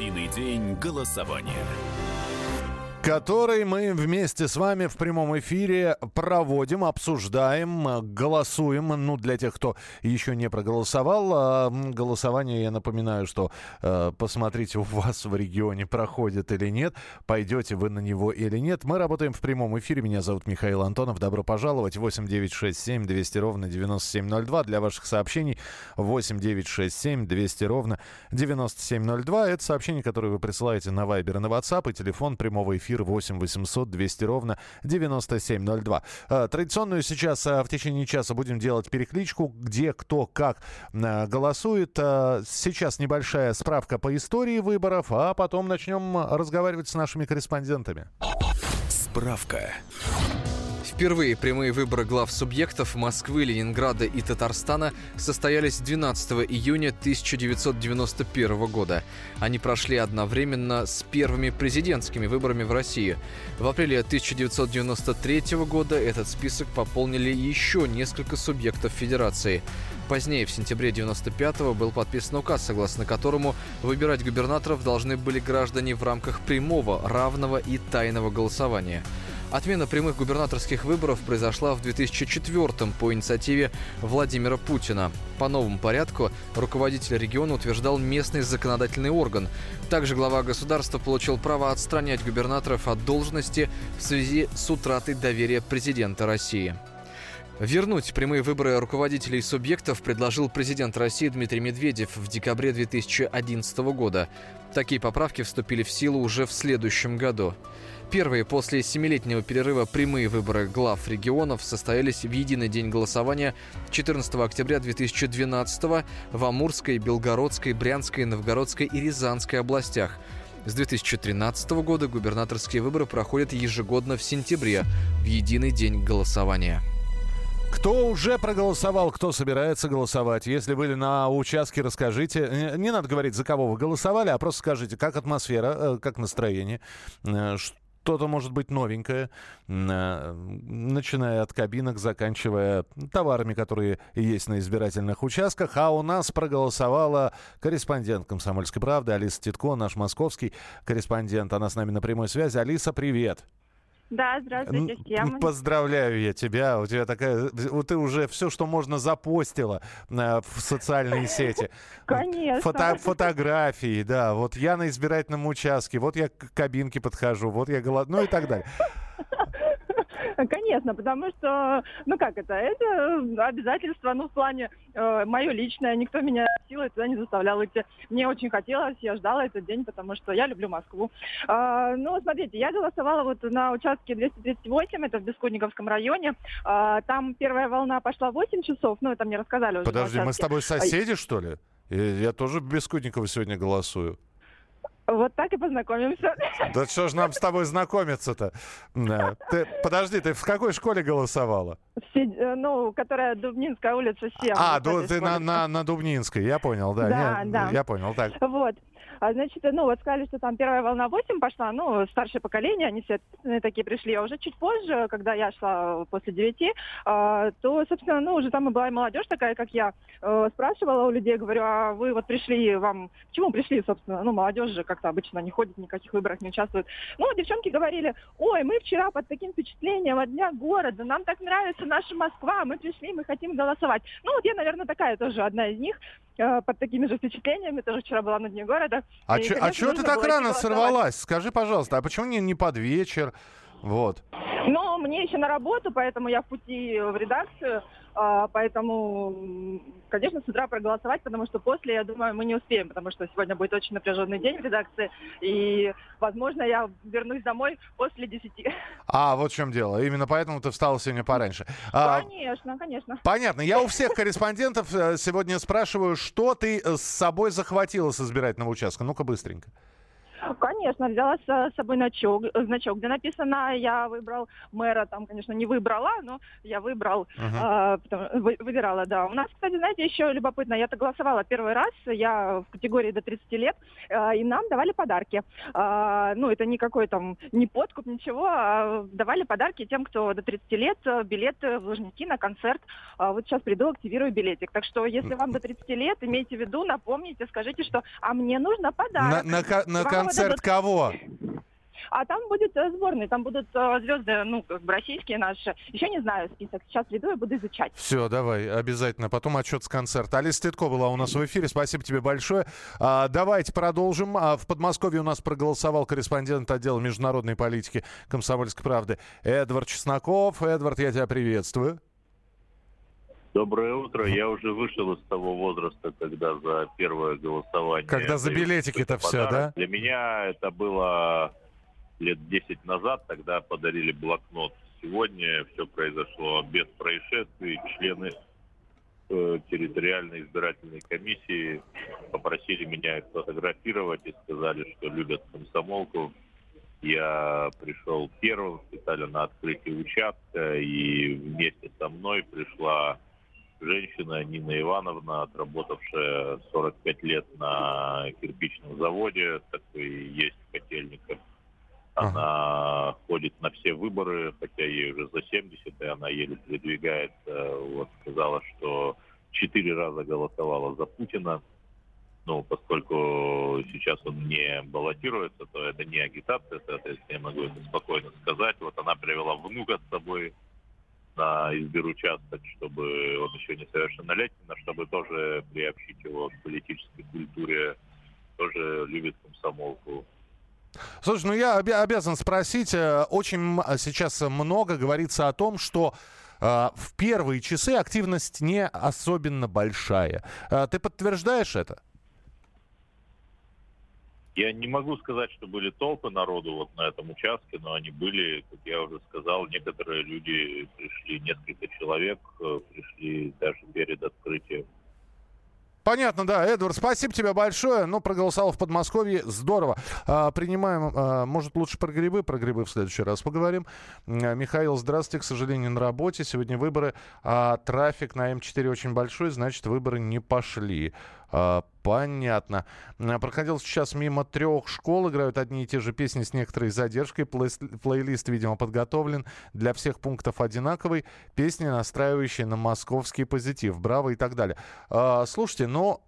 Единый день голосования который мы вместе с вами в прямом эфире проводим, обсуждаем, голосуем. Ну, для тех, кто еще не проголосовал, а, голосование, я напоминаю, что э, посмотрите, у вас в регионе проходит или нет, пойдете вы на него или нет. Мы работаем в прямом эфире. Меня зовут Михаил Антонов. Добро пожаловать. 8 9 6 7 200 ровно 9702. Для ваших сообщений 8 9 6 7 200 ровно 9702. Это сообщение, которое вы присылаете на Viber и на WhatsApp и телефон прямого эфира эфир 8 800 200 ровно 9702. А, традиционную сейчас а, в течение часа будем делать перекличку, где кто как а, голосует. Сейчас небольшая справка по истории выборов, а потом начнем разговаривать с нашими корреспондентами. Справка. Впервые прямые выборы глав субъектов Москвы, Ленинграда и Татарстана состоялись 12 июня 1991 года. Они прошли одновременно с первыми президентскими выборами в России. В апреле 1993 года этот список пополнили еще несколько субъектов Федерации. Позднее, в сентябре 1995 был подписан указ, согласно которому выбирать губернаторов должны были граждане в рамках прямого, равного и тайного голосования. Отмена прямых губернаторских выборов произошла в 2004 по инициативе Владимира Путина. По новому порядку руководитель региона утверждал местный законодательный орган. Также глава государства получил право отстранять губернаторов от должности в связи с утратой доверия президента России. Вернуть прямые выборы руководителей субъектов предложил президент России Дмитрий Медведев в декабре 2011 года. Такие поправки вступили в силу уже в следующем году. Первые после семилетнего перерыва прямые выборы глав регионов состоялись в единый день голосования 14 октября 2012 в Амурской, Белгородской, Брянской, Новгородской и Рязанской областях. С 2013 года губернаторские выборы проходят ежегодно в сентябре, в единый день голосования. Кто уже проголосовал, кто собирается голосовать? Если были на участке, расскажите. Не надо говорить, за кого вы голосовали, а просто скажите, как атмосфера, э, как настроение, э, что-то может быть новенькое, э, начиная от кабинок, заканчивая товарами, которые есть на избирательных участках. А у нас проголосовала корреспондент «Комсомольской правды» Алиса Титко, наш московский корреспондент. Она с нами на прямой связи. Алиса, привет! Да, здравствуйте всем. Поздравляю я тебя. У тебя такая... Ты уже все, что можно, запостила э, в социальные сети. Конечно. Фото, фотографии, да. Вот я на избирательном участке, вот я к кабинке подхожу, вот я голод... Ну и так далее. Конечно, потому что, ну как это, это обязательство, ну в плане э, мое личное, никто меня силой туда не заставлял идти. Мне очень хотелось, я ждала этот день, потому что я люблю Москву. Э, ну, смотрите, я голосовала вот на участке 238, это в Бескудниковском районе. Э, там первая волна пошла 8 часов, ну это мне рассказали уже Подожди, мы с тобой соседи, что ли? Я тоже в Бескудниково сегодня голосую. Вот так и познакомимся. Да что ж нам с тобой знакомиться-то? Ты, подожди, ты в какой школе голосовала? Все, э, ну, которая Дубнинская улица 7. А, ты на, на, на Дубнинской, я понял, да. Да, да. Я понял, так. Вот. А, значит, ну, вот сказали, что там первая волна 8 пошла, ну, старшее поколение, они все такие пришли. А уже чуть позже, когда я шла после 9, а, то, собственно, ну, уже там и была и молодежь такая, как я. А, спрашивала у людей, говорю, а вы вот пришли, вам... К чему пришли, собственно? Ну, молодежь же как-то обычно не ходит, никаких выборах не участвует. Ну, девчонки говорили, ой, мы вчера под таким впечатлением от Дня города, нам так нравится наша Москва, мы пришли, мы хотим голосовать. Ну, вот я, наверное, такая тоже одна из них, э, под такими же впечатлениями, тоже вчера была на Дне города. А, и, чё, а чего ты так рано сорвалась? Скажи, пожалуйста, а почему не, не под вечер? Вот. Ну, мне еще на работу, поэтому я в пути в редакцию. А, поэтому, конечно, с утра проголосовать, потому что после, я думаю, мы не успеем, потому что сегодня будет очень напряженный день в редакции. И, возможно, я вернусь домой после 10. А, вот в чем дело. Именно поэтому ты встала сегодня пораньше. А, конечно, конечно. Понятно. Я у всех корреспондентов э, сегодня спрашиваю, что ты с собой захватила с избирательного участка. Ну-ка, быстренько. Конечно взяла с собой значок, значок, где написано, я выбрал мэра, там, конечно, не выбрала, но я выбрал, uh-huh. потом, вы, выбирала, да. У нас, кстати, знаете, еще любопытно, я-то голосовала первый раз, я в категории до 30 лет, а, и нам давали подарки. А, ну, это никакой там, не подкуп, ничего, а давали подарки тем, кто до 30 лет, билеты в Лужники на концерт. А, вот сейчас приду, активирую билетик. Так что, если вам до 30 лет, имейте в виду, напомните, скажите, что, а мне нужно подарок. На, на, на концерт кого? А там будет э, сборный, там будут э, звезды, ну, как бы российские наши. Еще не знаю список. Сейчас веду и буду изучать. Все, давай, обязательно. Потом отчет с концерта. Алиса Титко была у нас в эфире. Спасибо тебе большое. А, давайте продолжим. А, в Подмосковье у нас проголосовал корреспондент отдела международной политики «Комсомольской правды» Эдвард Чесноков. Эдвард, я тебя приветствую. Доброе утро. Я уже вышел из того возраста, когда за первое голосование... Когда за билетики-то все, да? Для меня это было лет 10 назад, тогда подарили блокнот. Сегодня все произошло без происшествий. Члены э, территориальной избирательной комиссии попросили меня сфотографировать и сказали, что любят комсомолку. Я пришел первым специально на открытие участка, и вместе со мной пришла женщина Нина Ивановна, отработавшая 45 лет на кирпичном заводе, такой есть в Котельниках. Она ага. ходит на все выборы, хотя ей уже за 70, и она еле передвигается. Вот сказала, что четыре раза голосовала за Путина. Ну, поскольку сейчас он не баллотируется, то это не агитация, соответственно, я могу это спокойно сказать. Вот она привела внука с собой на избиручасток, чтобы он еще не совершеннолетний, но чтобы тоже приобщить его к политической культуре, тоже любит комсомолку. Слушай, ну я обязан спросить, э, очень сейчас много говорится о том, что э, в первые часы активность не особенно большая. Э, ты подтверждаешь это? Я не могу сказать, что были толпы народу вот на этом участке, но они были, как я уже сказал, некоторые люди пришли, несколько человек пришли даже перед открытием Понятно, да. Эдвард, спасибо тебе большое. Ну, проголосовал в Подмосковье. Здорово. А, принимаем, а, может, лучше про грибы? Про грибы в следующий раз поговорим. А, Михаил, здравствуйте. К сожалению, на работе. Сегодня выборы, а трафик на М4 очень большой, значит, выборы не пошли. А, понятно. Проходил сейчас мимо трех школ, играют одни и те же песни с некоторой задержкой. Плей плейлист, видимо, подготовлен. Для всех пунктов одинаковый. Песни, настраивающие на московский позитив. Браво и так далее. А, слушайте, но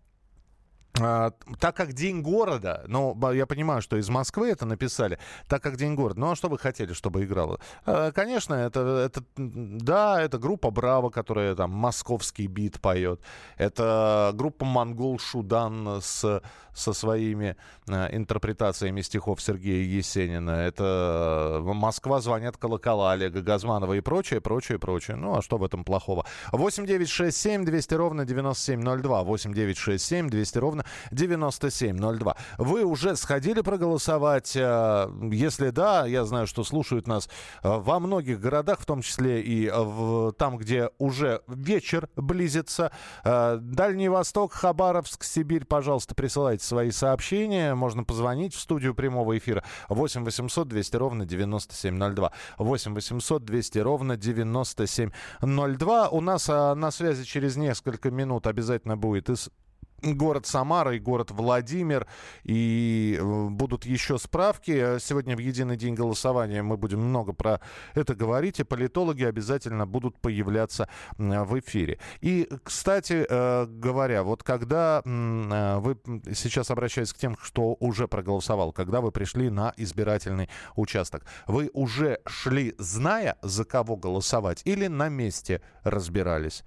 а, так как День города, ну, я понимаю, что из Москвы это написали, так как День города, ну, а что вы хотели, чтобы играло? А, конечно, это, это, да, это группа Браво, которая там московский бит поет, это группа Монгол Шудан с, со своими а, интерпретациями стихов Сергея Есенина, это Москва звонят колокола Олега Газманова и прочее, прочее, прочее. Ну, а что в этом плохого? 8 9 6 7 200 ровно 9702, 8 9 6 7 200 ровно 9702. Вы уже сходили проголосовать? Э, если да, я знаю, что слушают нас э, во многих городах, в том числе и в, там, где уже вечер близится. Э, Дальний Восток, Хабаровск, Сибирь, пожалуйста, присылайте свои сообщения. Можно позвонить в студию прямого эфира 8 800 200 ровно 9702. 8 800 200 ровно 9702. У нас на связи через несколько минут обязательно будет из город Самара и город Владимир. И э, будут еще справки. Сегодня в единый день голосования мы будем много про это говорить. И политологи обязательно будут появляться в эфире. И, кстати э, говоря, вот когда э, вы сейчас обращаетесь к тем, кто уже проголосовал, когда вы пришли на избирательный участок, вы уже шли, зная, за кого голосовать, или на месте разбирались?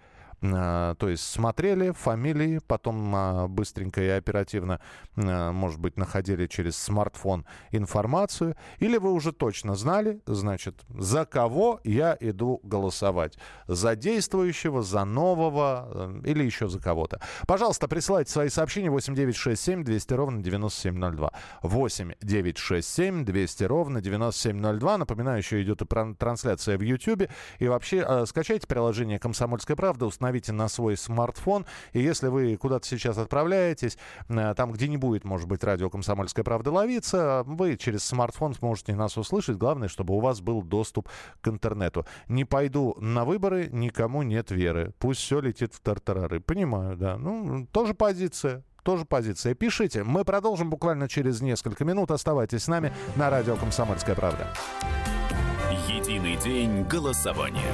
А, то есть смотрели фамилии, потом а, быстренько и оперативно, а, может быть, находили через смартфон информацию, или вы уже точно знали, значит, за кого я иду голосовать. За действующего, за нового э, или еще за кого-то. Пожалуйста, присылайте свои сообщения 8967 200 ровно 9702. 8967 200 ровно 9702. Напоминаю, еще идет и трансляция в YouTube. И вообще, скачайте приложение «Комсомольская правда», установите установите на свой смартфон. И если вы куда-то сейчас отправляетесь, э, там, где не будет, может быть, радио «Комсомольская правда» ловиться, вы через смартфон сможете нас услышать. Главное, чтобы у вас был доступ к интернету. Не пойду на выборы, никому нет веры. Пусть все летит в тартарары. Понимаю, да. Ну, тоже позиция тоже позиция. Пишите. Мы продолжим буквально через несколько минут. Оставайтесь с нами на радио «Комсомольская правда». Единый день голосования.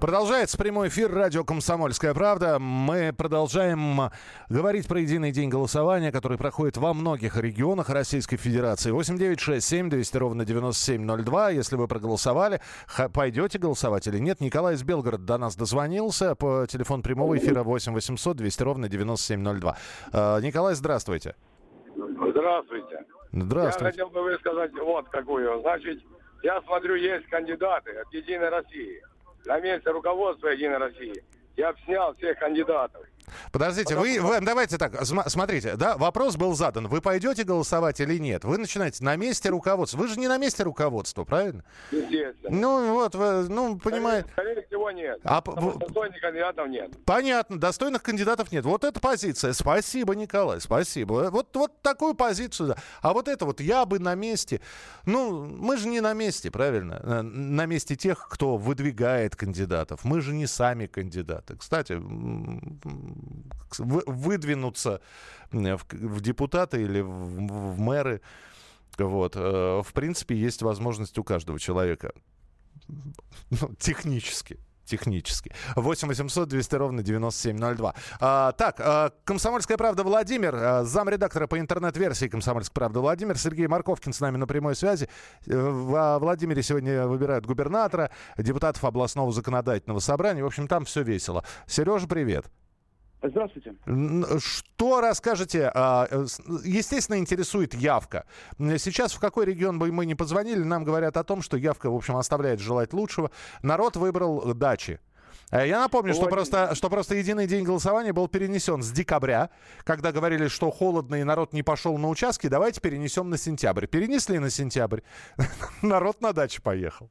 Продолжается прямой эфир радио «Комсомольская правда». Мы продолжаем говорить про единый день голосования, который проходит во многих регионах Российской Федерации. 8967 200 ровно 9702. Если вы проголосовали, пойдете голосовать или нет. Николай из Белгорода до нас дозвонился по телефону прямого эфира 8 800 200 ровно 9702. А, Николай, здравствуйте. Здравствуйте. Здравствуйте. Я хотел бы высказать вот какую. Значит, я смотрю, есть кандидаты от «Единой России» на месте руководства «Единой России». Я бы снял всех кандидатов. Подождите, вы, вы давайте так, смотрите, да, вопрос был задан. Вы пойдете голосовать или нет? Вы начинаете на месте руководства. Вы же не на месте руководства, правильно? Естественно. Ну вот, вы, ну понимаете. Скорее, всего нет. А, достойных кандидатов нет. Понятно, достойных кандидатов нет. Вот эта позиция. Спасибо, Николай, спасибо. Вот, вот такую позицию. Да. А вот это вот я бы на месте. Ну, мы же не на месте, правильно? Э, на месте тех, кто выдвигает кандидатов. Мы же не сами кандидаты. Кстати, выдвинуться в, депутаты или в, мэры. Вот. Э, в принципе, есть возможность у каждого человека. Ну, технически технически. 8 800 200 ровно 9702. А, так, а, «Комсомольская правда» Владимир, а, замредактора по интернет-версии «Комсомольской правды» Владимир, Сергей Марковкин с нами на прямой связи. Э, в Владимире сегодня выбирают губернатора, депутатов областного законодательного собрания. В общем, там все весело. Сережа, привет. Здравствуйте. Что расскажете? А, э, естественно, интересует явка. Сейчас в какой регион бы мы ни позвонили, нам говорят о том, что явка, в общем, оставляет желать лучшего. Народ выбрал дачи. Э, я напомню, что просто, что просто единый день голосования был перенесен с декабря, когда говорили, что холодно и народ не пошел на участки, давайте перенесем на сентябрь. Перенесли на сентябрь, народ на дачу поехал.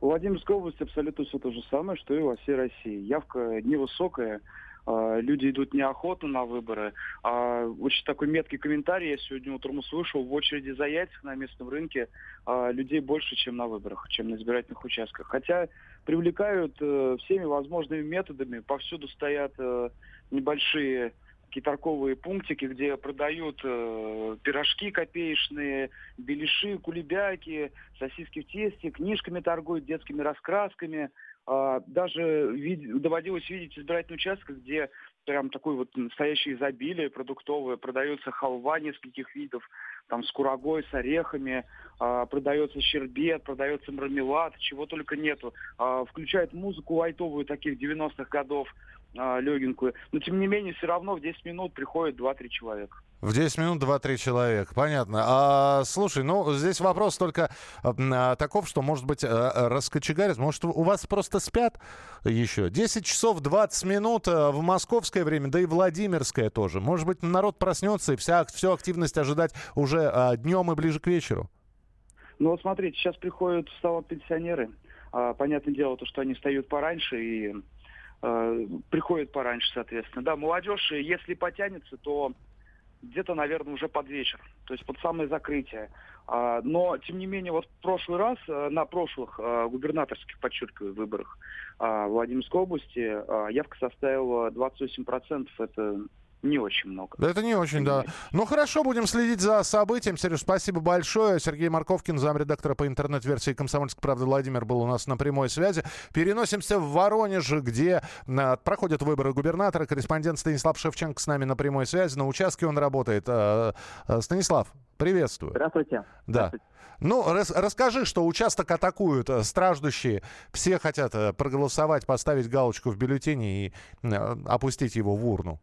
В Владимирской области абсолютно все то же самое, что и во всей России. Явка невысокая, а, люди идут неохотно на выборы. А, очень такой меткий комментарий я сегодня утром услышал. В очереди за яйцах на местном рынке а, людей больше, чем на выборах, чем на избирательных участках. Хотя привлекают э, всеми возможными методами. Повсюду стоят э, небольшие такие торговые пунктики, где продают э, пирожки копеечные, беляши, кулебяки, сосиски в тесте, книжками торгуют, детскими раскрасками – а, даже вид- доводилось видеть избирательный участок, где прям такое вот настоящее изобилие продуктовое, продается халва нескольких видов, там с курагой, с орехами, а, продается щербет, продается мармелад, чего только нету. А, включает музыку лайтовую таких 90-х годов, а, легенькую. Но тем не менее, все равно в 10 минут приходит 2-3 человека. В 10 минут 2-3 человека. Понятно. А, слушай, ну, здесь вопрос только а, таков, что, может быть, а, раскочегарит. Может, у вас просто спят еще? 10 часов 20 минут а, в московское время, да и Владимирское тоже. Может быть, народ проснется и вся, всю активность ожидать уже а, днем и ближе к вечеру? Ну, вот смотрите, сейчас приходят в салон пенсионеры. А, понятное дело, то, что они встают пораньше и э, приходят пораньше, соответственно. Да, молодежь, если потянется, то где-то, наверное, уже под вечер, то есть под самое закрытие. А, но, тем не менее, вот в прошлый раз, э, на прошлых э, губернаторских, подчеркиваю, выборах а, Владимирской области явка составила 28%. Это не очень много. Да это не очень, да. Ну хорошо, будем следить за событием. Сереж, спасибо большое. Сергей Марковкин, замредактора по интернет-версии «Комсомольской правды» Владимир был у нас на прямой связи. Переносимся в Воронеж, где а, проходят выборы губернатора. Корреспондент Станислав Шевченко с нами на прямой связи. На участке он работает. А, а, Станислав, приветствую. Здравствуйте. Да. Здравствуйте. Ну, рас, расскажи, что участок атакуют э, страждущие. Все хотят э, проголосовать, поставить галочку в бюллетене и э, опустить его в урну.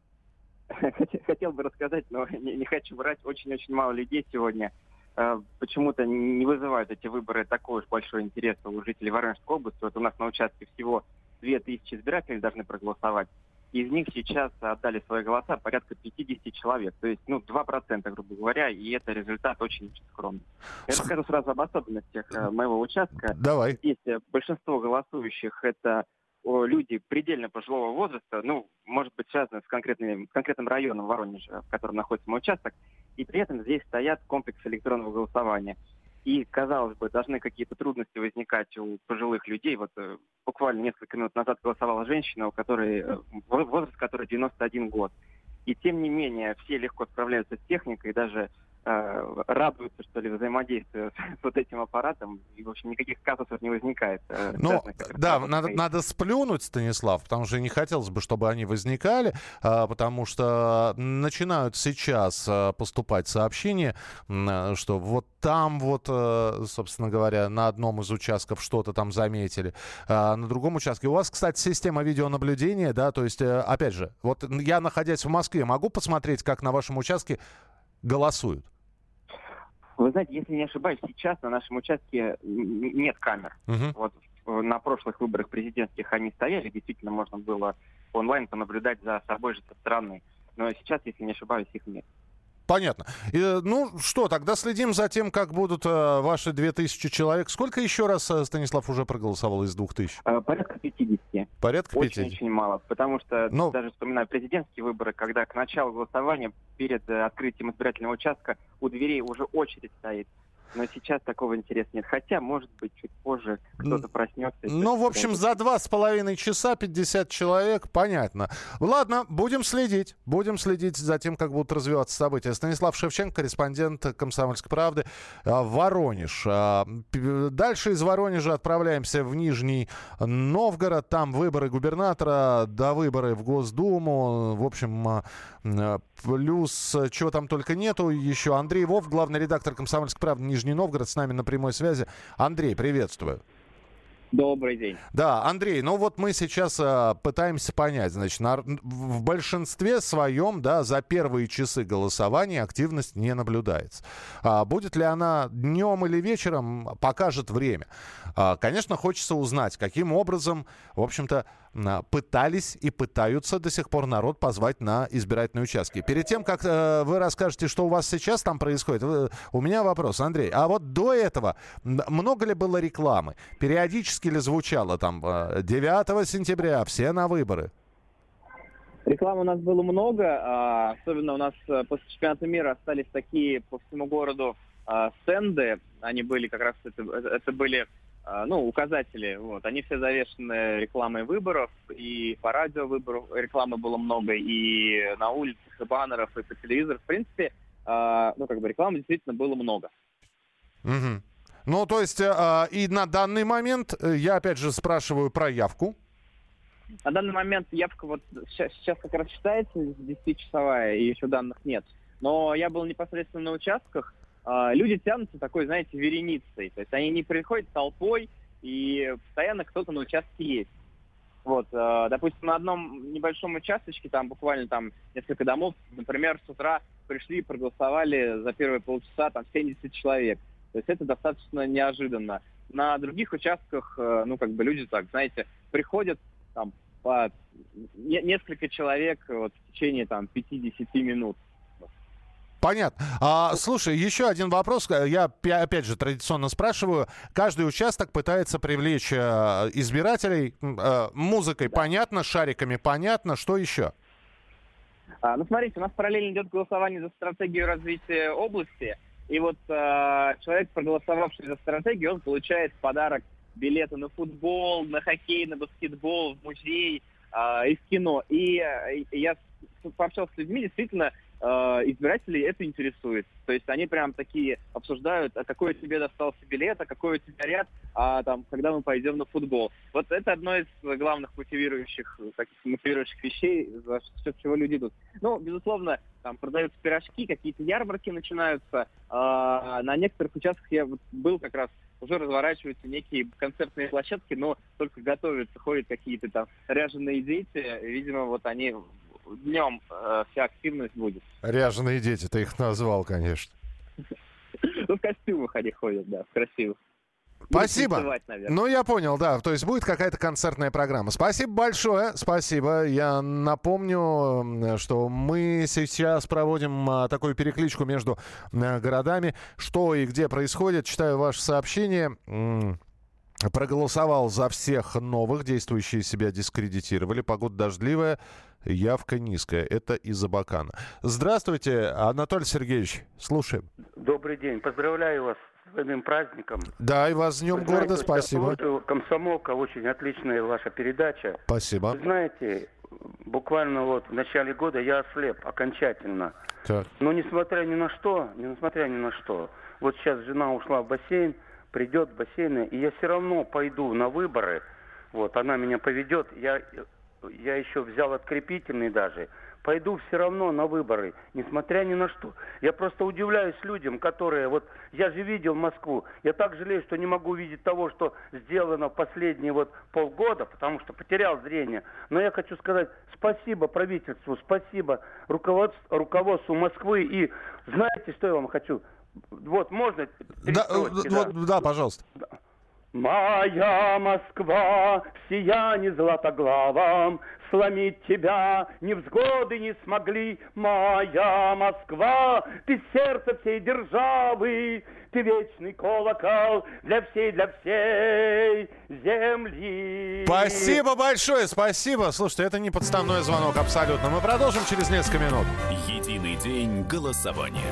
хотел бы рассказать, но не, не хочу врать. Очень-очень мало людей сегодня э, почему-то не вызывают эти выборы такой уж большой интерес у жителей Воронежской области. Вот у нас на участке всего 2000 избирателей должны проголосовать. Из них сейчас отдали свои голоса порядка 50 человек. То есть, ну, 2%, грубо говоря, и это результат очень-очень скромный. Я расскажу сразу об особенностях э, моего участка. Давай. Здесь э, большинство голосующих это люди предельно пожилого возраста, ну, может быть, связаны с, конкретным, с конкретным районом Воронежа, в котором находится мой участок, и при этом здесь стоят комплексы электронного голосования. И, казалось бы, должны какие-то трудности возникать у пожилых людей. Вот э, буквально несколько минут назад голосовала женщина, у которой э, возраст которой 91 год. И тем не менее, все легко справляются с техникой, даже э, радуются, что ли, взаимодействию с вот этим аппаратом, и, в общем, никаких казусов не возникает. Э, ну, да, надо, надо сплюнуть, Станислав, потому что не хотелось бы, чтобы они возникали, э, потому что начинают сейчас э, поступать сообщения, э, что вот там вот, э, собственно говоря, на одном из участков что-то там заметили, э, на другом участке. У вас, кстати, система видеонаблюдения, да, то есть, э, опять же, вот я, находясь в Москве, могу посмотреть, как на вашем участке голосуют? Вы знаете, если не ошибаюсь, сейчас на нашем участке нет камер. Угу. Вот на прошлых выборах президентских они стояли, действительно можно было онлайн понаблюдать за собой же со стороны. Но сейчас, если не ошибаюсь, их нет. Понятно. И, ну что, тогда следим за тем, как будут э, ваши 2000 человек. Сколько еще раз э, Станислав уже проголосовал из 2000? Э, порядка 50. Порядка 50? Очень-очень мало, потому что Но... даже вспоминаю президентские выборы, когда к началу голосования перед э, открытием избирательного участка у дверей уже очередь стоит. Но сейчас такого интереса нет. Хотя, может быть, чуть позже кто-то проснется. Ну, в общем, за два с половиной часа 50 человек, понятно. Ладно, будем следить. Будем следить за тем, как будут развиваться события. Станислав Шевченко, корреспондент «Комсомольской правды», а, Воронеж. А, дальше из Воронежа отправляемся в Нижний Новгород. Там выборы губернатора, до выборы в Госдуму. В общем, а, плюс чего там только нету. Еще Андрей Вов, главный редактор «Комсомольской правды» Нижний Новгород, с нами на прямой связи. Андрей, приветствую. Добрый день. Да, Андрей, ну вот мы сейчас э, пытаемся понять, значит, на, в большинстве своем, да, за первые часы голосования активность не наблюдается. А будет ли она днем или вечером, покажет время. А, конечно, хочется узнать, каким образом, в общем-то, пытались и пытаются до сих пор народ позвать на избирательные участки. Перед тем, как э, вы расскажете, что у вас сейчас там происходит, у меня вопрос, Андрей. А вот до этого много ли было рекламы? Периодически ли звучало там 9 э, сентября, все на выборы? Рекламы у нас было много, а, особенно у нас э, после чемпионата мира остались такие по всему городу а, стенды. Они были как раз, это, это были ну, указатели, вот, они все завешены рекламой выборов, и по радио выборов рекламы было много, и на улицах, и баннеров, и по телевизору. В принципе, э, ну, как бы рекламы действительно было много. Угу. Ну, то есть, э, и на данный момент, э, я опять же спрашиваю про явку. На данный момент явка вот сейчас, сейчас как раз считается 10-часовая, и еще данных нет. Но я был непосредственно на участках, а, люди тянутся такой, знаете, вереницей. То есть они не приходят толпой, и постоянно кто-то на участке есть. Вот, э, допустим, на одном небольшом участочке, там буквально там несколько домов, например, с утра пришли и проголосовали за первые полчаса там 70 человек. То есть это достаточно неожиданно. На других участках, э, ну, как бы люди так, знаете, приходят там по несколько человек вот, в течение там 50 минут. Понятно. А, слушай, еще один вопрос. Я опять же традиционно спрашиваю. Каждый участок пытается привлечь э, избирателей. Э, музыкой да. понятно, шариками понятно. Что еще? А, ну, смотрите, у нас параллельно идет голосование за стратегию развития области. И вот э, человек, проголосовавший за стратегию, он получает в подарок билеты на футбол, на хоккей, на баскетбол, в музей э, и в кино. И э, я пообщался с людьми, действительно, э, избирателей это интересует. То есть они прям такие обсуждают, а какой тебе достался билет, а какой у тебя ряд, а там, когда мы пойдем на футбол. Вот это одно из главных мотивирующих, таких мотивирующих вещей, за счет чего люди идут. Ну, безусловно, там продаются пирожки, какие-то ярмарки начинаются. А на некоторых участках я был как раз уже разворачиваются некие концертные площадки, но только готовятся, ходят какие-то там ряженые дети. Видимо, вот они днем э, вся активность будет. Ряженые дети, ты их назвал, конечно. Ну, в костюмах они ходят, да, в красивых. Спасибо. Ну, я понял, да. То есть будет какая-то концертная программа. Спасибо большое. Спасибо. Я напомню, что мы сейчас проводим а, такую перекличку между а, городами. Что и где происходит. Читаю ваше сообщение. Проголосовал за всех новых. Действующие себя дискредитировали. Погода дождливая. Явка низкая. Это из Абакана. Здравствуйте, Анатолий Сергеевич. Слушаем. Добрый день. Поздравляю вас с своим праздником. Да, и вас с Днем Вы города. знаете, Спасибо. Комсомолка, очень отличная ваша передача. Спасибо. Вы знаете, буквально вот в начале года я ослеп окончательно. Так. Но несмотря ни на что, несмотря ни на что, вот сейчас жена ушла в бассейн, придет в бассейн, и я все равно пойду на выборы. Вот, она меня поведет. Я, я еще взял открепительный даже. Пойду все равно на выборы, несмотря ни на что. Я просто удивляюсь людям, которые... Вот я же видел Москву. Я так жалею, что не могу увидеть того, что сделано последние вот полгода, потому что потерял зрение. Но я хочу сказать спасибо правительству, спасибо руководству, руководству Москвы. И знаете, что я вам хочу? Вот, можно? Да, строчки, э, да? вот, да, пожалуйста. Моя Москва в сиянии златоглавом Сломить тебя невзгоды не смогли. Моя Москва, ты сердце всей державы, Ты вечный колокол для всей, для всей земли. Спасибо большое, спасибо. Слушайте, это не подставной звонок абсолютно. Мы продолжим через несколько минут. Единый день голосования.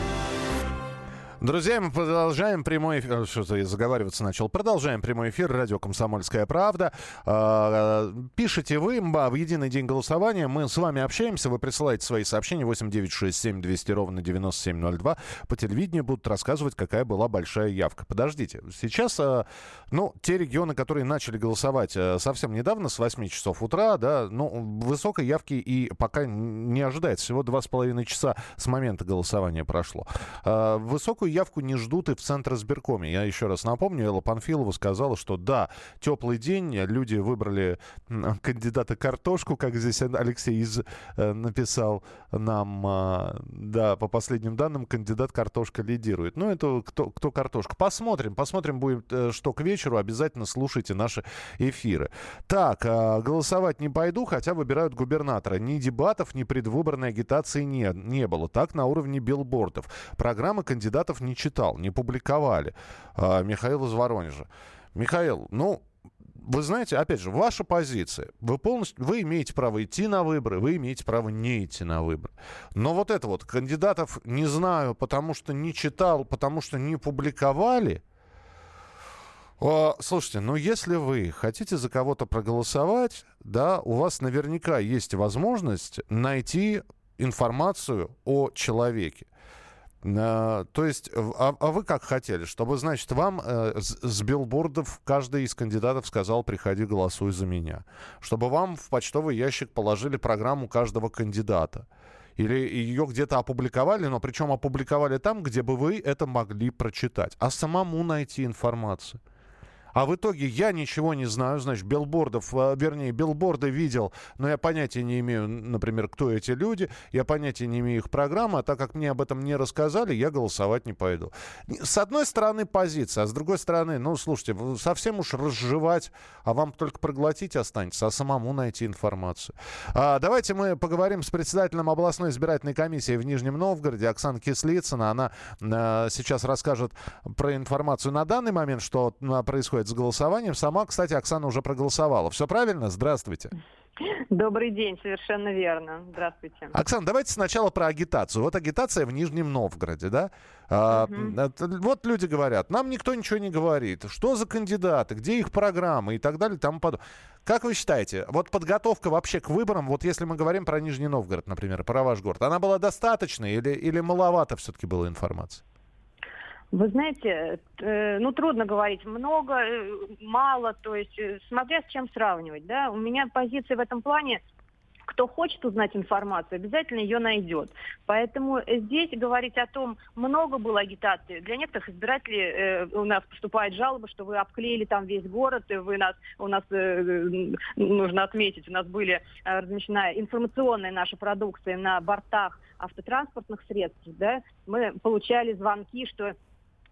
Друзья, мы продолжаем прямой эфир. Что-то я заговариваться начал. Продолжаем прямой эфир. Радио «Комсомольская правда». А, Пишите вы в единый день голосования. Мы с вами общаемся. Вы присылаете свои сообщения 8967 200 ровно 9702. По телевидению будут рассказывать, какая была большая явка. Подождите. Сейчас, а, ну, те регионы, которые начали голосовать а, совсем недавно, с 8 часов утра, да, ну, высокой явки и пока не ожидается. Всего 2,5 часа с момента голосования прошло. А, Высокую явку не ждут и в Центр избиркоме. Я еще раз напомню, Элла Панфилова сказала, что да, теплый день, люди выбрали кандидата картошку, как здесь Алексей из, э, написал нам, а, да, по последним данным, кандидат картошка лидирует. Ну, это кто, кто картошка. Посмотрим, посмотрим будет, э, что к вечеру. Обязательно слушайте наши эфиры. Так, а, голосовать не пойду, хотя выбирают губернатора. Ни дебатов, ни предвыборной агитации не, не было. Так на уровне билбордов. Программы кандидатов не читал, не публиковали. А, Михаил из Воронежа. Михаил, ну, вы знаете, опять же, ваша позиция. Вы полностью, вы имеете право идти на выборы, вы имеете право не идти на выборы. Но вот это вот, кандидатов не знаю, потому что не читал, потому что не публиковали. О, Слушайте, ну если вы хотите за кого-то проголосовать, да, у вас наверняка есть возможность найти информацию о человеке. То есть, а, а вы как хотели, чтобы, значит, вам э, с, с билбордов каждый из кандидатов сказал, приходи, голосуй за меня. Чтобы вам в почтовый ящик положили программу каждого кандидата. Или ее где-то опубликовали, но причем опубликовали там, где бы вы это могли прочитать. А самому найти информацию. А в итоге я ничего не знаю, значит, билбордов, э, вернее, билборды видел, но я понятия не имею, например, кто эти люди, я понятия не имею их программы, а так как мне об этом не рассказали, я голосовать не пойду. С одной стороны позиция, а с другой стороны, ну, слушайте, совсем уж разжевать, а вам только проглотить останется, а самому найти информацию. А, давайте мы поговорим с председателем областной избирательной комиссии в Нижнем Новгороде, Оксана Кислицына. Она э, сейчас расскажет про информацию на данный момент, что э, происходит происходит с голосованием. Сама, кстати, Оксана уже проголосовала. Все правильно? Здравствуйте. Добрый день, совершенно верно. Здравствуйте. Оксана, давайте сначала про агитацию. Вот агитация в Нижнем Новгороде, да? А, вот люди говорят, нам никто ничего не говорит. Что за кандидаты, где их программы и так далее тому подобное. Как вы считаете, вот подготовка вообще к выборам, вот если мы говорим про Нижний Новгород, например, про ваш город, она была достаточной или, или маловато все-таки было информации? Вы знаете, э, ну трудно говорить, много, э, мало, то есть э, смотря с чем сравнивать, да. У меня позиция в этом плане, кто хочет узнать информацию, обязательно ее найдет. Поэтому здесь говорить о том, много было агитации. Для некоторых избирателей э, у нас поступает жалоба, что вы обклеили там весь город, и вы нас, у нас, э, нужно отметить, у нас были э, размещена информационная наша продукция на бортах автотранспортных средств, да, мы получали звонки, что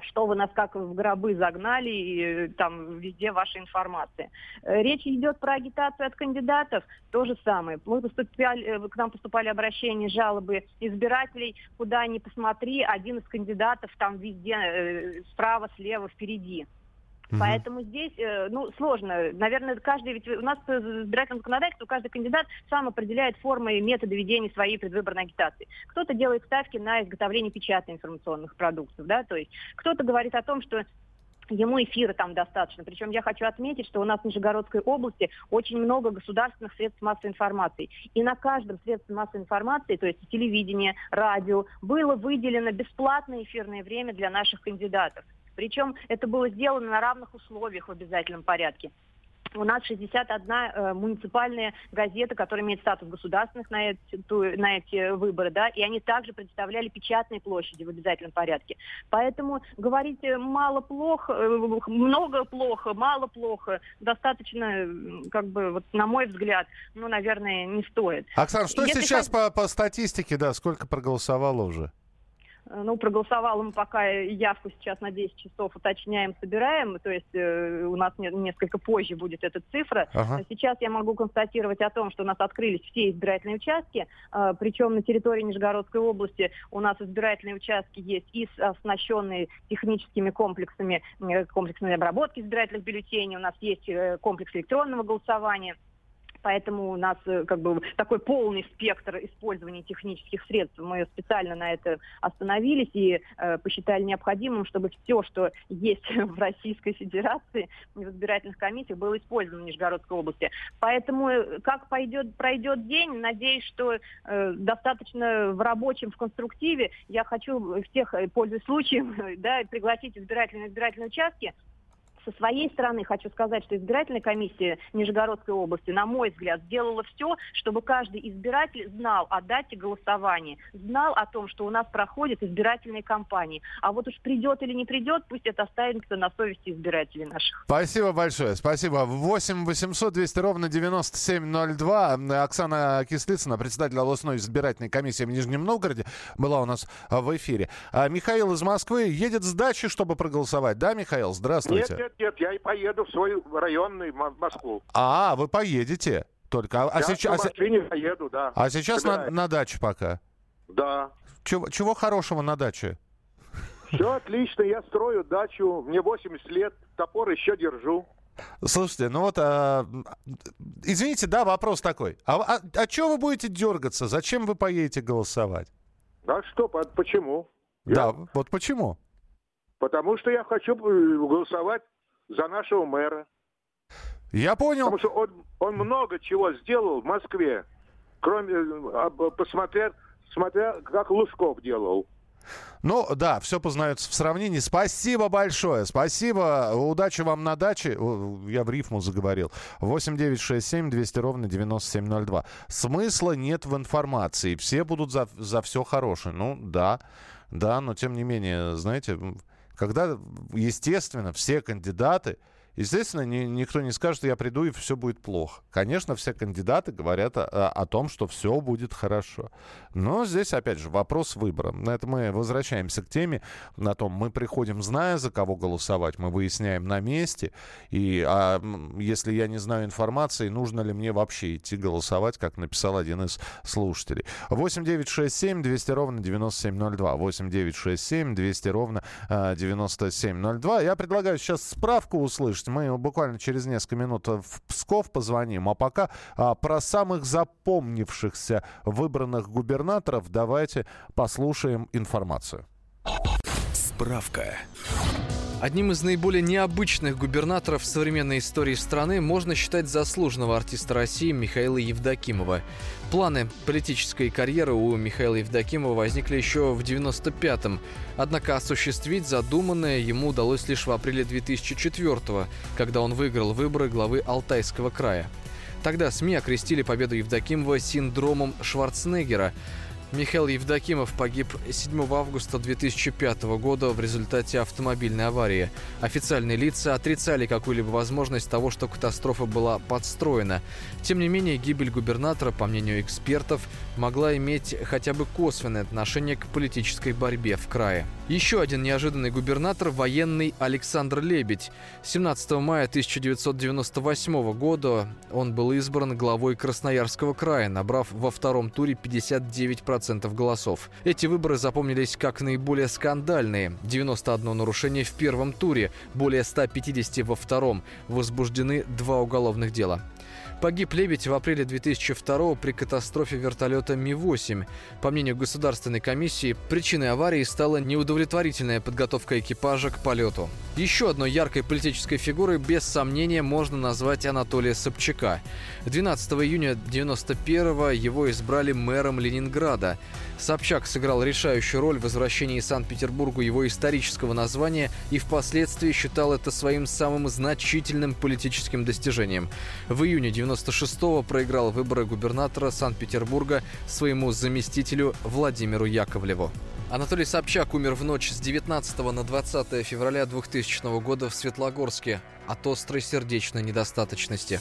что вы нас как в гробы загнали, и э, там везде ваша информация. Э, речь идет про агитацию от кандидатов, то же самое. Мы поступали, э, к нам поступали обращения, жалобы избирателей, куда ни посмотри, один из кандидатов там везде, справа, слева, впереди. Угу. Поэтому здесь, э, ну, сложно. Наверное, каждый, ведь у нас по избирательному законодательству каждый кандидат сам определяет формы и методы ведения своей предвыборной агитации. Кто-то делает ставки на изготовление печатных информационных продуктов, да, то есть кто-то говорит о том, что ему эфира там достаточно. Причем я хочу отметить, что у нас в Нижегородской области очень много государственных средств массовой информации. И на каждом средстве массовой информации, то есть телевидение, радио, было выделено бесплатное эфирное время для наших кандидатов. Причем это было сделано на равных условиях в обязательном порядке. У нас 61 э, муниципальная газета, которая имеет статус государственных на эти, на эти выборы, да, и они также представляли печатные площади в обязательном порядке. Поэтому говорить э, мало плохо, э, много плохо, мало плохо, достаточно, как бы, вот, на мой взгляд, ну, наверное, не стоит. Оксана, что Если сейчас как... по, по статистике, да, сколько проголосовало уже? Э, ну, проголосовало мы пока явку сейчас на 10 часов уточняем, собираем, то есть э, у нас не, несколько позже будет эта цифра. Ага. Сейчас я могу констатировать о том, что у нас открылись все избирательные участки, э, причем на территории Нижегородской области у нас избирательные участки есть и оснащенные техническими комплексами, э, комплексной обработки избирательных бюллетеней, у нас есть э, комплекс электронного голосования – Поэтому у нас э, как бы такой полный спектр использования технических средств. Мы специально на это остановились и э, посчитали необходимым, чтобы все, что есть в Российской Федерации, в избирательных комиссиях, было использовано в Нижегородской области. Поэтому э, как пойдет, пройдет день, надеюсь, что э, достаточно в рабочем, в конструктиве. Я хочу всех, э, пользуясь случаем, да, пригласить избирательные избирательные участки, со своей стороны хочу сказать, что избирательная комиссия Нижегородской области, на мой взгляд, сделала все, чтобы каждый избиратель знал о дате голосования, знал о том, что у нас проходят избирательные кампании. А вот уж придет или не придет, пусть это останется на совести избирателей наших. Спасибо большое, спасибо. 8 800 200 ровно 9702. Оксана Кислицына, председатель областной избирательной комиссии в Нижнем Новгороде, была у нас в эфире. А Михаил из Москвы едет с дачи, чтобы проголосовать. Да, Михаил, здравствуйте. Нет, нет, нет, я и поеду в свой районный в Москву. А, вы поедете только. А, я сейчас, в машине поеду, да. А сейчас на, на даче пока? Да. Чего, чего хорошего на даче? Все отлично, я строю дачу, мне 80 лет, топор еще держу. Слушайте, ну вот, а, извините, да, вопрос такой. А, а, а что вы будете дергаться? Зачем вы поедете голосовать? А что, почему? Да, я... вот почему? Потому что я хочу э, голосовать за нашего мэра. Я понял. Потому что он, он много чего сделал в Москве, кроме э, посмотря, смотря как Лужков делал. Ну, да, все познается в сравнении. Спасибо большое. Спасибо. Удачи вам на даче. Я в рифму заговорил. 8 9 6 7 200 ровно 9702. Смысла нет в информации. Все будут за, за все хорошее. Ну, да. Да, но тем не менее, знаете, когда, естественно, все кандидаты Естественно, ни, никто не скажет, что я приду и все будет плохо. Конечно, все кандидаты говорят о, о том, что все будет хорошо. Но здесь, опять же, вопрос выбора. На это мы возвращаемся к теме, на том, мы приходим, зная, за кого голосовать, мы выясняем на месте. И а, если я не знаю информации, нужно ли мне вообще идти голосовать, как написал один из слушателей. 8 9 6 7 200 ровно 9702. 8 9 6 7 200 ровно 9702. Я предлагаю сейчас справку услышать пишете. Мы буквально через несколько минут в Псков позвоним. А пока а, про самых запомнившихся выбранных губернаторов давайте послушаем информацию. Справка. Одним из наиболее необычных губернаторов современной истории страны можно считать заслуженного артиста России Михаила Евдокимова. Планы политической карьеры у Михаила Евдокимова возникли еще в 95-м. Однако осуществить задуманное ему удалось лишь в апреле 2004-го, когда он выиграл выборы главы Алтайского края. Тогда СМИ окрестили победу Евдокимова синдромом Шварценеггера – Михаил Евдокимов погиб 7 августа 2005 года в результате автомобильной аварии. Официальные лица отрицали какую-либо возможность того, что катастрофа была подстроена. Тем не менее, гибель губернатора, по мнению экспертов, могла иметь хотя бы косвенное отношение к политической борьбе в крае. Еще один неожиданный губернатор – военный Александр Лебедь. 17 мая 1998 года он был избран главой Красноярского края, набрав во втором туре 59% голосов. Эти выборы запомнились как наиболее скандальные. 91 нарушение в первом туре, более 150 во втором. Возбуждены два уголовных дела. Погиб Лебедь в апреле 2002 при катастрофе вертолета Ми-8. По мнению Государственной комиссии, причиной аварии стала неудовлетворительная подготовка экипажа к полету. Еще одной яркой политической фигурой без сомнения можно назвать Анатолия Собчака. 12 июня 1991 его избрали мэром Ленинграда. Собчак сыграл решающую роль в возвращении Санкт-Петербургу его исторического названия и впоследствии считал это своим самым значительным политическим достижением. В июне 96-го проиграл выборы губернатора Санкт-Петербурга своему заместителю Владимиру Яковлеву. Анатолий Собчак умер в ночь с 19 на 20 февраля 2000 года в Светлогорске от острой сердечной недостаточности.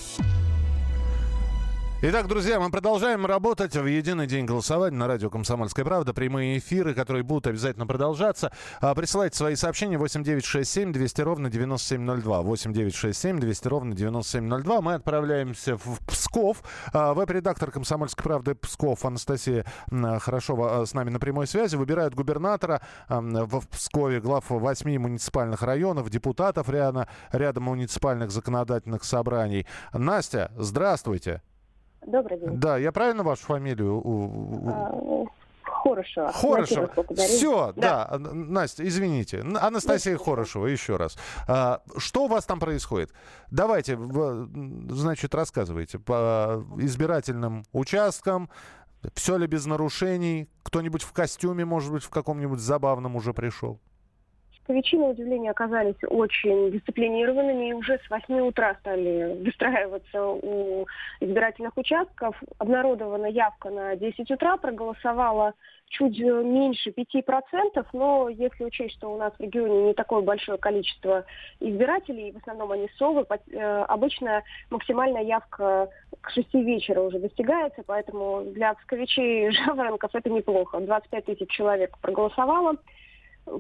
Итак, друзья, мы продолжаем работать в единый день голосования на радио «Комсомольская правда». Прямые эфиры, которые будут обязательно продолжаться. А, присылайте свои сообщения 8967 200 ровно 9702. 8967 200 ровно 9702. Мы отправляемся в Псков. А, веб-редактор «Комсомольской правды» Псков Анастасия Хорошова а, с нами на прямой связи. Выбирают губернатора в Пскове, глав восьми муниципальных районов, депутатов рядом, рядом муниципальных законодательных собраний. Настя, здравствуйте. Добрый день. Да, я правильно вашу фамилию? А, Хорошего. Хорошего. Все, да. да. Настя, извините. Анастасия Нет. Хорошева, еще раз. А, что у вас там происходит? Давайте, значит, рассказывайте. По избирательным участкам, все ли без нарушений? Кто-нибудь в костюме, может быть, в каком-нибудь забавном уже пришел? Москвичи, на удивление, оказались очень дисциплинированными и уже с 8 утра стали выстраиваться у избирательных участков. Обнародована явка на 10 утра, проголосовала чуть меньше 5%, но если учесть, что у нас в регионе не такое большое количество избирателей, в основном они совы, э, обычно максимальная явка к 6 вечера уже достигается, поэтому для псковичей жаворонков это неплохо. 25 тысяч человек проголосовало.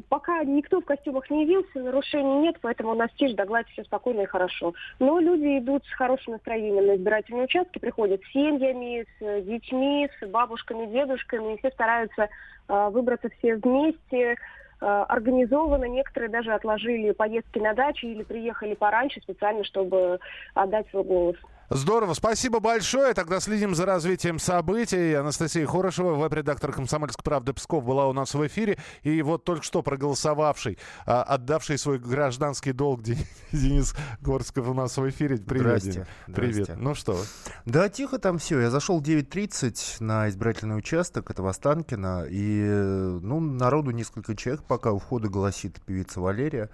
Пока никто в костюмах не явился, нарушений нет, поэтому у нас тишь да гладь, все спокойно и хорошо. Но люди идут с хорошим настроением на избирательные участки, приходят с семьями, с детьми, с бабушками, дедушками, и все стараются э, выбраться все вместе, э, организованно. Некоторые даже отложили поездки на дачу или приехали пораньше специально, чтобы отдать свой голос. Здорово, спасибо большое. Тогда следим за развитием событий. Анастасия Хорошева, веб-редактор «Комсомольской правды» Псков, была у нас в эфире. И вот только что проголосовавший, а, отдавший свой гражданский долг Денис Горсков у нас в эфире. Привет, Здрасте. Привет. Здрасте. Ну что? Да, тихо там все. Я зашел в 9.30 на избирательный участок, это в Останкино. И, ну, народу несколько человек пока у входа голосит певица Валерия.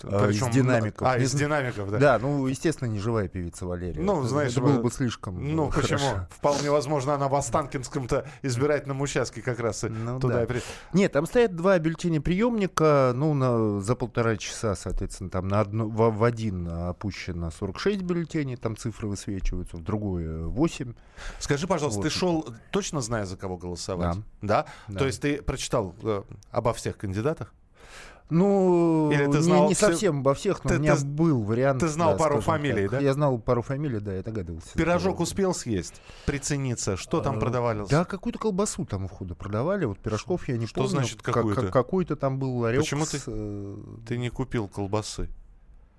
Причем, из динамиков. А, из динамиков, да. Да, ну, естественно, не живая певица Валерия. Ну, знаешь, это было бы слишком Ну, хорошо. почему? Вполне возможно, она в Останкинском-то избирательном участке как раз ну, туда да. и при... Нет, там стоят два бюллетеня приемника, ну, на, за полтора часа, соответственно, там на одну, в, в один опущено 46 бюллетеней, там цифры высвечиваются, в другое 8. Скажи, пожалуйста, вот. ты шел, точно зная, за кого голосовать? Да. Да? да. То есть ты прочитал э, обо всех кандидатах? Ну, Или ты знал не, не совсем обо всех, но ты, у меня ты, был вариант. Ты знал да, пару фамилий, так. да? Я знал пару фамилий, да, я догадывался. Пирожок успел съесть, прицениться? Что там а, продавалось? Да, какую-то колбасу там у входа продавали. Вот пирожков я не Что помню. Что значит какую-то? Как, какой-то там был ларек. Почему ты, с... Э, ты не купил колбасы?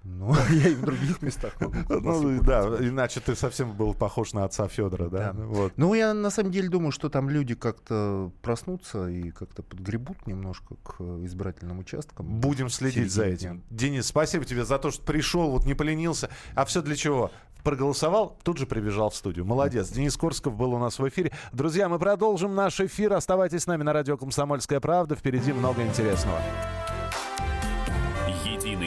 Ну, я и в других местах Ну, да, иначе ты совсем был похож на отца Федора, да? Да. Вот. Ну, я на самом деле думаю, что там люди как-то проснутся и как-то подгребут немножко к избирательным участкам. Будем следить за этим. Денис, спасибо тебе за то, что пришел, вот не поленился. А все для чего? проголосовал, тут же прибежал в студию. Молодец. Денис Корсков был у нас в эфире. Друзья, мы продолжим наш эфир. Оставайтесь с нами на радио «Комсомольская правда». Впереди много интересного.